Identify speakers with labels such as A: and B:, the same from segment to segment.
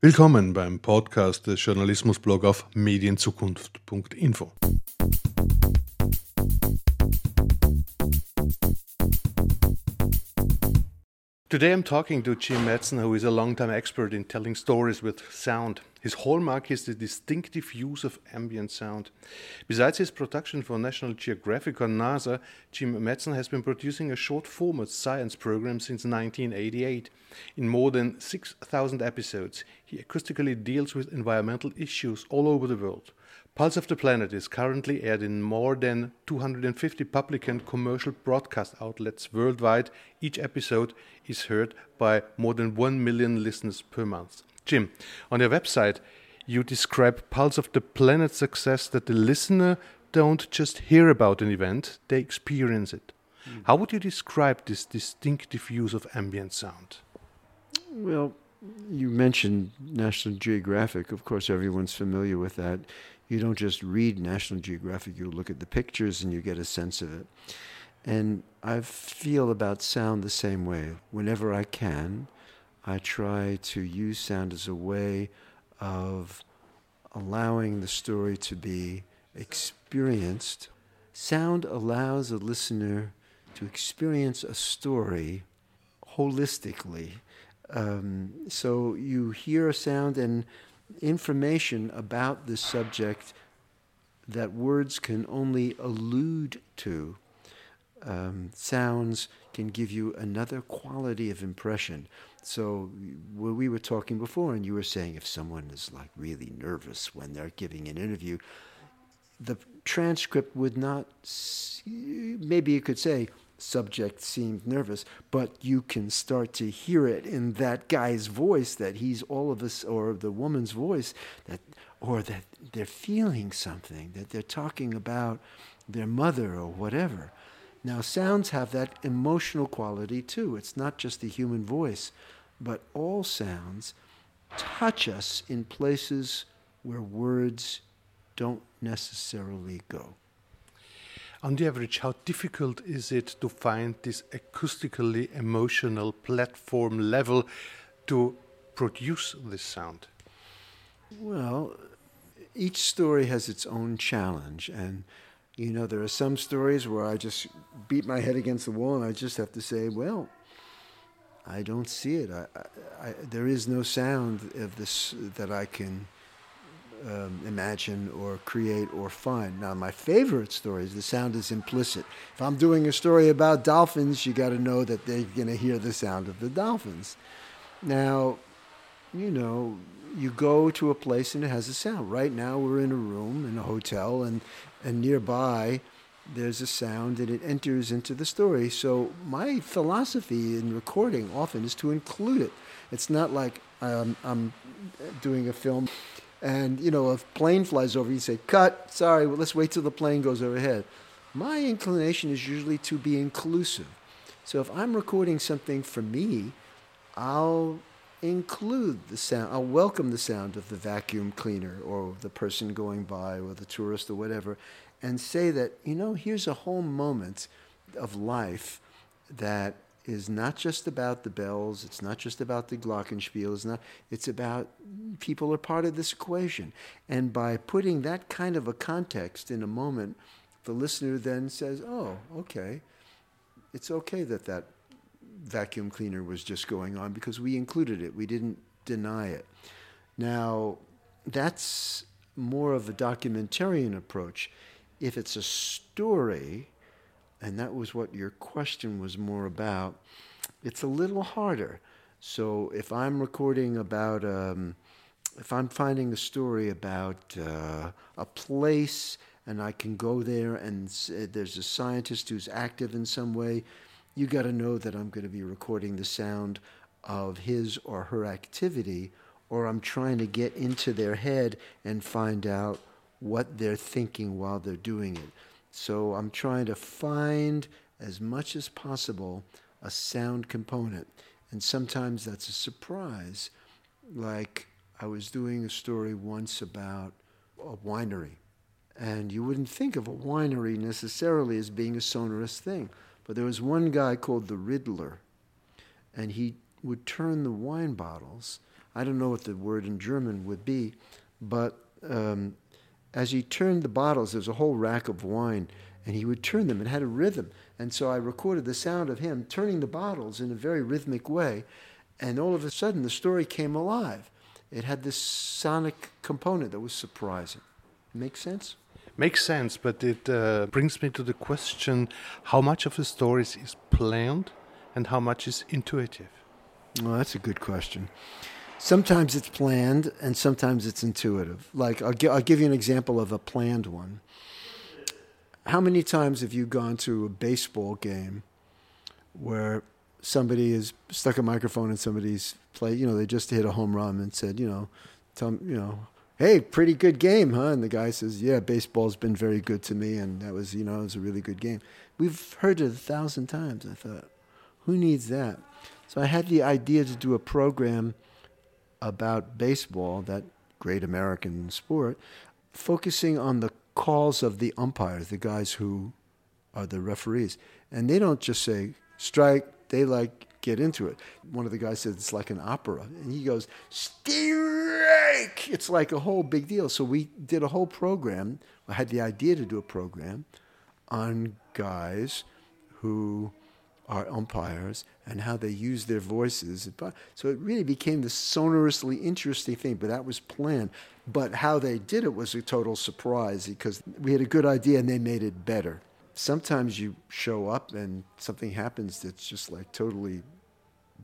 A: Willkommen beim Podcast des Journalismusblog auf medienzukunft.info. Today I'm talking to Jim Metzner, who is a long-time expert in telling stories with sound. His hallmark is the distinctive use of ambient sound. Besides his production for National Geographic or NASA, Jim Metzner has been producing a short format science program since 1988. In more than 6,000 episodes, he acoustically deals with environmental issues all over the world. Pulse of the Planet is currently aired in more than 250 public and commercial broadcast outlets worldwide. Each episode is heard by more than 1 million listeners per month. Jim, on your website, you describe Pulse of the Planet's success that the listener don't just hear about an event, they experience it. Mm. How would you describe this distinctive use of ambient sound?
B: Well, you mentioned National Geographic. Of course, everyone's familiar with that you don't just read National Geographic, you look at the pictures and you get a sense of it. And I feel about sound the same way. Whenever I can, I try to use sound as a way of allowing the story to be experienced. Sound allows a listener to experience a story holistically. Um, so you hear a sound, and information about this subject that words can only allude to. Um, sounds can give you another quality of impression. So, we were talking before, and you were saying if someone is like really nervous when they're giving an interview, the transcript would not, maybe you could say, subject seemed nervous, but you can start to hear it in that guy's voice that he's all of us, or the woman's voice, that, or that they're feeling something, that they're talking about their mother or whatever. Now, sounds have that emotional quality too. It's not just the human voice, but all sounds touch us in places where words don't necessarily go.
A: On the average, how difficult is it to find this acoustically emotional platform level to produce this sound?
B: Well, each story has its own challenge. And, you know, there are some stories where I just beat my head against the wall and I just have to say, well, I don't see it. I, I, I, there is no sound of this that I can um, imagine or create or find. Now, my favorite stories, the sound is implicit. If I'm doing a story about dolphins, you got to know that they're going to hear the sound of the dolphins. Now, you know, you go to a place and it has a sound. Right now, we're in a room in a hotel, and and nearby there's a sound and it enters into the story. So my philosophy in recording often is to include it. It's not like um, I'm doing a film and, you know, a plane flies over, you say, cut, sorry, well, let's wait till the plane goes overhead. My inclination is usually to be inclusive. So if I'm recording something for me, I'll include the sound, I'll welcome the sound of the vacuum cleaner or the person going by or the tourist or whatever, and say that, you know, here's a whole moment of life that is not just about the bells, it's not just about the glockenspiel, it's not it's about people are part of this equation. And by putting that kind of a context in a moment, the listener then says, "Oh, okay. It's okay that that vacuum cleaner was just going on because we included it. We didn't deny it." Now, that's more of a documentarian approach. If it's a story, and that was what your question was more about, it's a little harder. So if I'm recording about, um, if I'm finding a story about uh, a place and I can go there and there's a scientist who's active in some way, you got to know that I'm going to be recording the sound of his or her activity, or I'm trying to get into their head and find out what they're thinking while they're doing it. So I'm trying to find as much as possible a sound component. And sometimes that's a surprise. Like I was doing a story once about a winery. And you wouldn't think of a winery necessarily as being a sonorous thing. But there was one guy called the Riddler, and he would turn the wine bottles I don't know what the word in German would be, but um, as he turned the bottles, there's a whole rack of wine, and he would turn them. It had a rhythm. And so I recorded the sound of him turning the bottles in a very rhythmic way. And all of a sudden, the story came alive. It had this sonic component that was surprising. Make sense?
A: Makes sense, but it uh, brings me to the question how much of the stories is planned and how much is intuitive?
B: Well, that's a good question. Sometimes it's planned and sometimes it's intuitive. Like, I'll, gi- I'll give you an example of a planned one. How many times have you gone to a baseball game where somebody has stuck a microphone in somebody's play? You know, they just hit a home run and said, you know, tell you know, hey, pretty good game, huh? And the guy says, yeah, baseball's been very good to me, and that was, you know, it was a really good game. We've heard it a thousand times. I thought, who needs that? So I had the idea to do a program about baseball, that great American sport, focusing on the calls of the umpires, the guys who are the referees. And they don't just say strike, they like get into it. One of the guys said it's like an opera. And he goes, strike! It's like a whole big deal. So we did a whole program. I had the idea to do a program on guys who are umpires and how they use their voices. So it really became this sonorously interesting thing, but that was planned. But how they did it was a total surprise because we had a good idea and they made it better. Sometimes you show up and something happens that's just like totally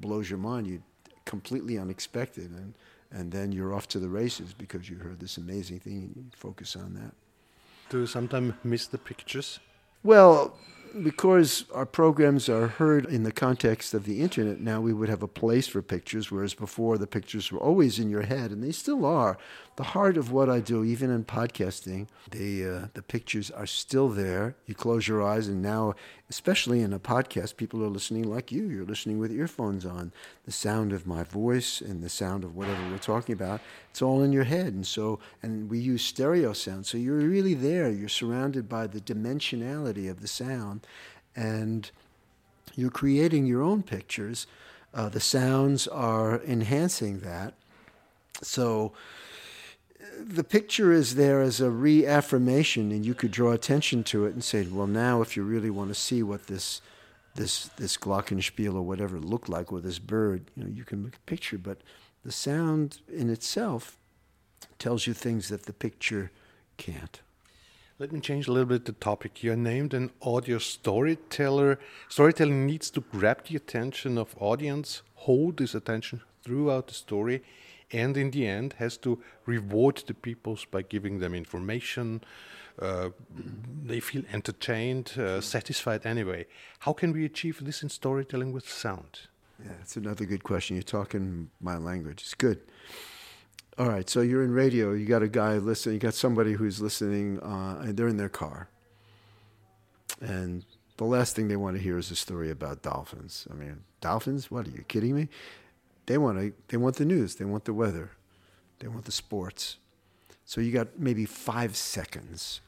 B: blows your mind. You completely unexpected and and then you're off to the races because you heard this amazing thing and you focus on that.
A: Do you sometimes miss the pictures?
B: Well, because our programs are heard in the context of the internet now, we would have a place for pictures, whereas before the pictures were always in your head, and they still are. The heart of what I do, even in podcasting, the uh, the pictures are still there. You close your eyes, and now, especially in a podcast, people are listening like you. You're listening with earphones on. The sound of my voice and the sound of whatever we're talking about, it's all in your head. And so, and we use stereo sound, so you're really there. You're surrounded by the dimensionality of the sound, and you're creating your own pictures. Uh, the sounds are enhancing that. So the picture is there as a reaffirmation, and you could draw attention to it and say, well, now if you really want to see what this this this glockenspiel or whatever looked like with this bird, you know, you can make a picture. But the sound in itself tells you things that the picture can't.
A: Let me change a little bit the topic. You're named an audio storyteller. Storytelling needs to grab the attention of audience, hold this attention throughout the story, and in the end has to reward the peoples by giving them information. Uh, they feel entertained, uh, satisfied anyway. How can we achieve this in storytelling with sound?
B: Yeah, that's another good question. You're talking my language. It's good. All right, so you're in radio. You got a guy listening. You got somebody who's listening, uh, and they're in their car, and the last thing they want to hear is a story about dolphins. I mean, dolphins? What are you kidding me? They want to, they want the news, they want the weather, they want the sports. So you got maybe five seconds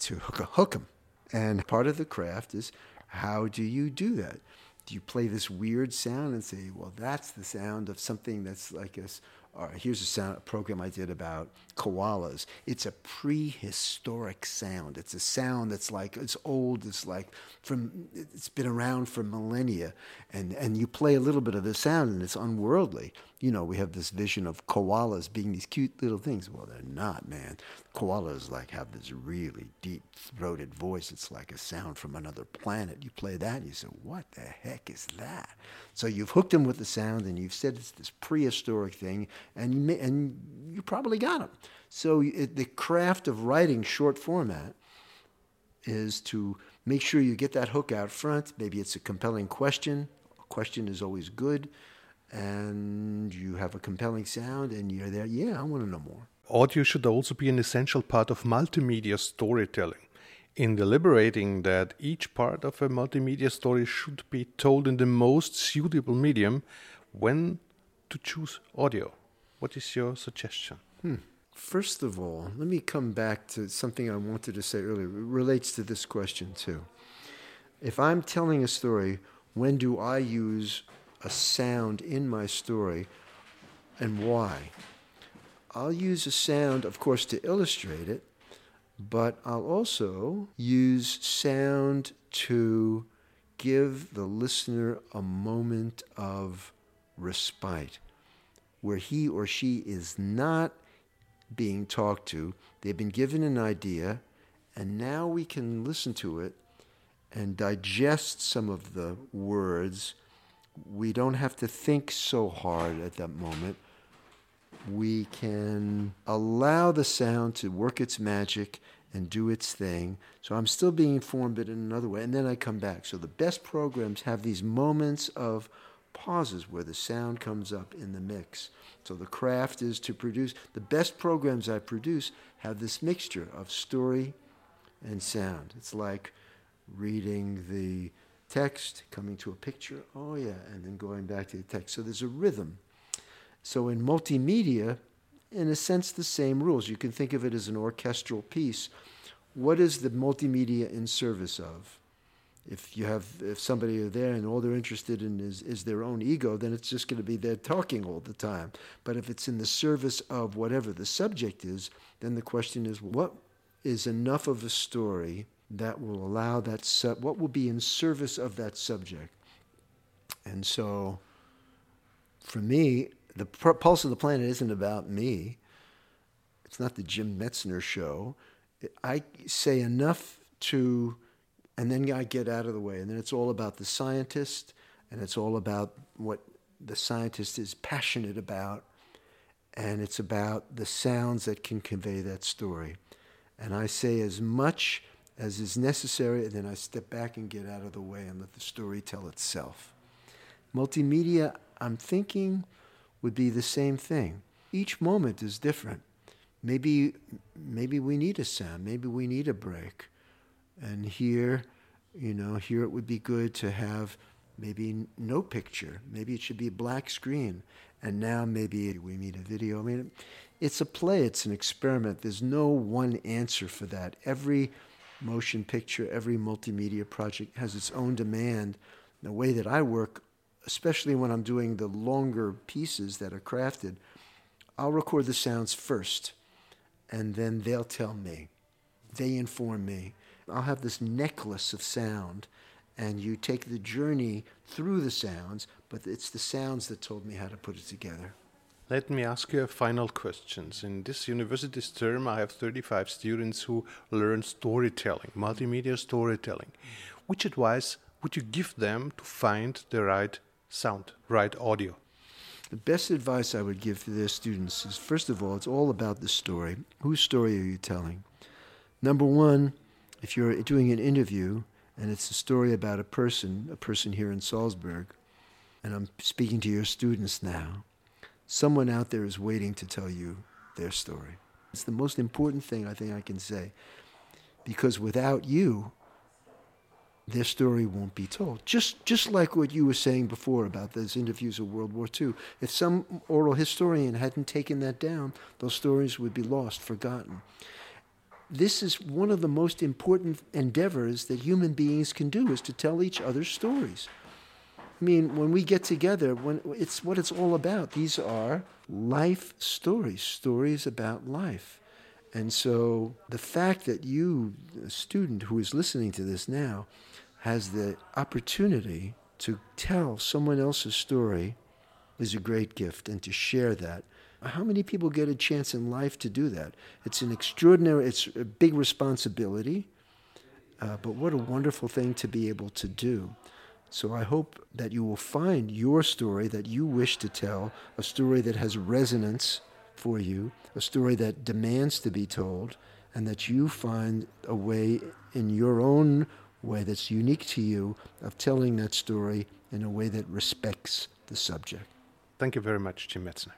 B: to hook, a, hook them. And part of the craft is how do you do that? Do you play this weird sound and say, well, that's the sound of something that's like a all right, here's a, sound, a program I did about koalas. It's a prehistoric sound. It's a sound that's like it's old. It's like from it's been around for millennia, and and you play a little bit of the sound, and it's unworldly. You know, we have this vision of koalas being these cute little things. Well, they're not, man. Koalas like have this really deep throated voice. It's like a sound from another planet. You play that, and you say, "What the heck is that?" So you've hooked them with the sound, and you've said it's this prehistoric thing, and you may, and you probably got them. So it, the craft of writing short format is to make sure you get that hook out front. Maybe it's a compelling question. A question is always good, and you have a compelling sound, and you're there. Yeah, I want to know more.
A: Audio should also be an essential part of multimedia storytelling in deliberating that each part of a multimedia story should be told in the most suitable medium when to choose audio. What is your suggestion?
B: Hmm. First of all, let me come back to something I wanted to say earlier. It relates to this question too. If I'm telling a story, when do I use a sound in my story and why. I'll use a sound, of course, to illustrate it, but I'll also use sound to give the listener a moment of respite where he or she is not being talked to. They've been given an idea, and now we can listen to it and digest some of the words. We don't have to think so hard at that moment. We can allow the sound to work its magic and do its thing. So I'm still being informed, but in another way. And then I come back. So the best programs have these moments of pauses where the sound comes up in the mix. So the craft is to produce the best programs I produce have this mixture of story and sound. It's like reading the text, coming to a picture, oh yeah, and then going back to the text. So there's a rhythm. So in multimedia, in a sense, the same rules. You can think of it as an orchestral piece. What is the multimedia in service of? If you have if somebody are there and all they're interested in is, is their own ego, then it's just going to be there talking all the time. But if it's in the service of whatever the subject is, then the question is what is enough of a story that will allow that sub, what will be in service of that subject. And so, for me, the pulse of the planet isn't about me. It's not the Jim Metzner show. I say enough to, and then I get out of the way. And then it's all about the scientist, and it's all about what the scientist is passionate about, and it's about the sounds that can convey that story. And I say as much as is necessary, and then I step back and get out of the way and let the story tell itself. Multimedia, I'm thinking, would be the same thing. Each moment is different. Maybe, maybe we need a sound. Maybe we need a break. And here, you know, here it would be good to have maybe no picture. Maybe it should be a black screen. And now maybe we need a video. I mean, it's a play, it's an experiment. There's no one answer for that. Every motion picture, every multimedia project has its own demand. The way that I work, especially when I'm doing the longer pieces that are crafted, I'll record the sounds first, and then they'll tell me. They inform me. I'll have this necklace of sound, and you take the journey through the sounds, but it's the sounds that told me how to put it together.
A: Let me ask you a final question. In this university's term, I have 35 students who learn storytelling, multimedia storytelling. Which advice would you give them to find the right sound, right audio?
B: The best advice I would give to their students is first of all, it's all about the story. Whose story are you telling? Number one, if you're doing an interview and it's a story about a person, a person here in Salzburg, and I'm speaking to your students now, someone out there is waiting to tell you their story. It's the most important thing I think I can say. Because without you, their story won't be told. Just, just like what you were saying before about those interviews of World War II. If some oral historian hadn't taken that down, those stories would be lost, forgotten. This is one of the most important endeavors that human beings can do is to tell each other stories. I mean, when we get together, when it's what it's all about. These are life stories, stories about life. And so the fact that you, a student who is listening to this now, has the opportunity to tell someone else's story is a great gift and to share that. How many people get a chance in life to do that? It's an extraordinary, it's a big responsibility, uh, but what a wonderful thing to be able to do. So I hope that you will find your story that you wish to tell, a story that has resonance for you, a story that demands to be told, and that you find a way in your own way that's unique to you of telling that story in a way that respects the subject.
A: Thank you very much, Jim Metzner.